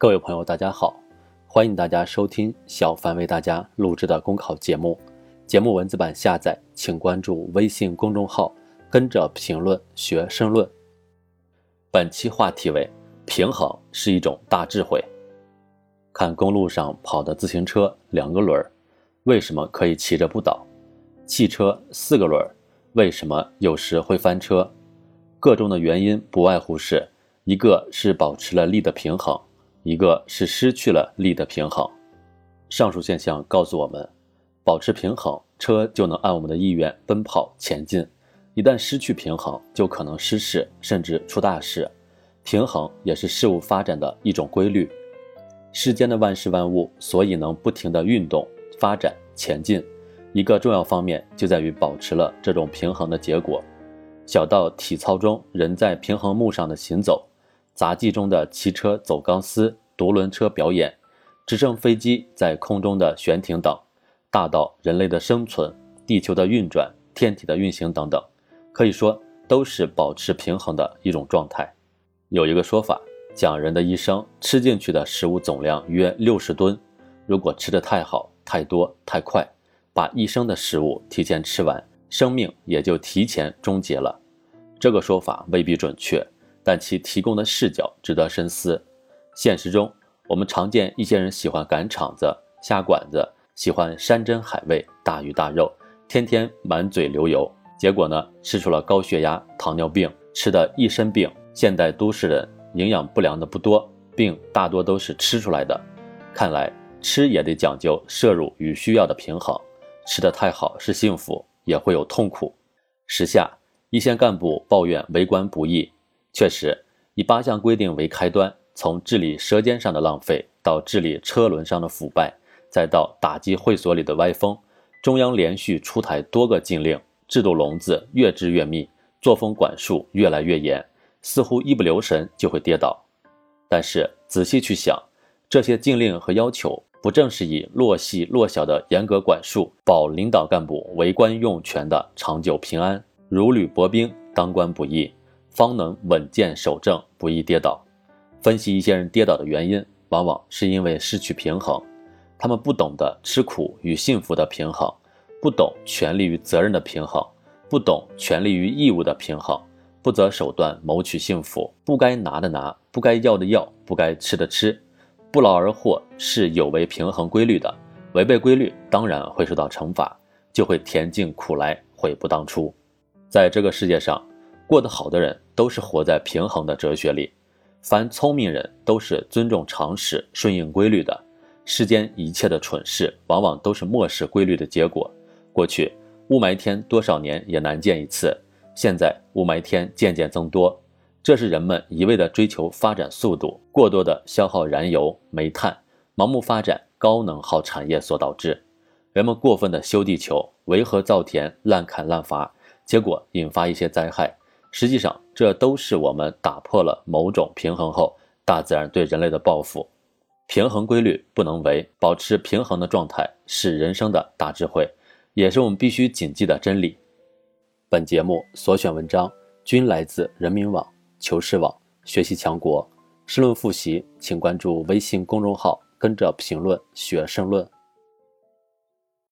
各位朋友，大家好，欢迎大家收听小凡为大家录制的公考节目。节目文字版下载，请关注微信公众号，跟着评论学申论。本期话题为：平衡是一种大智慧。看公路上跑的自行车，两个轮儿，为什么可以骑着不倒？汽车四个轮儿，为什么有时会翻车？个中的原因不外乎是一个是保持了力的平衡，一个是失去了力的平衡。上述现象告诉我们。保持平衡，车就能按我们的意愿奔跑前进。一旦失去平衡，就可能失事，甚至出大事。平衡也是事物发展的一种规律。世间的万事万物，所以能不停地运动、发展、前进，一个重要方面就在于保持了这种平衡的结果。小到体操中人在平衡木上的行走，杂技中的骑车走钢丝、独轮车表演，直升飞机在空中的悬停等。大到人类的生存、地球的运转、天体的运行等等，可以说都是保持平衡的一种状态。有一个说法，讲人的一生吃进去的食物总量约六十吨，如果吃得太好、太多、太快，把一生的食物提前吃完，生命也就提前终结了。这个说法未必准确，但其提供的视角值得深思。现实中，我们常见一些人喜欢赶场子、下馆子。喜欢山珍海味、大鱼大肉，天天满嘴流油，结果呢，吃出了高血压、糖尿病，吃的一身病。现代都市人营养不良的不多，病大多都是吃出来的。看来吃也得讲究摄入与需要的平衡，吃的太好是幸福，也会有痛苦。时下一线干部抱怨为官不易，确实，以八项规定为开端，从治理舌尖上的浪费到治理车轮上的腐败。再到打击会所里的歪风，中央连续出台多个禁令，制度笼子越织越密，作风管束越来越严，似乎一不留神就会跌倒。但是仔细去想，这些禁令和要求，不正是以落细落小的严格管束，保领导干部为官用权的长久平安？如履薄冰，当官不易，方能稳健守正，不易跌倒。分析一些人跌倒的原因，往往是因为失去平衡。他们不懂得吃苦与幸福的平衡，不懂权利与责任的平衡，不懂权利与义务的平衡，不择手段谋取幸福，不该拿的拿，不该要的要，不该吃的吃，不劳而获是有违平衡规律的，违背规律当然会受到惩罚，就会甜尽苦来，悔不当初。在这个世界上，过得好的人都是活在平衡的哲学里，凡聪明人都是尊重常识、顺应规律的。世间一切的蠢事，往往都是漠视规律的结果。过去雾霾天多少年也难见一次，现在雾霾天渐渐增多，这是人们一味的追求发展速度，过多的消耗燃油、煤炭，盲目发展高能耗产业所导致。人们过分的修地球，围河造田，滥砍滥伐，结果引发一些灾害。实际上，这都是我们打破了某种平衡后，大自然对人类的报复。平衡规律不能违，保持平衡的状态是人生的大智慧，也是我们必须谨记的真理。本节目所选文章均来自人民网、求是网、学习强国。申论复习，请关注微信公众号，跟着评论学申论。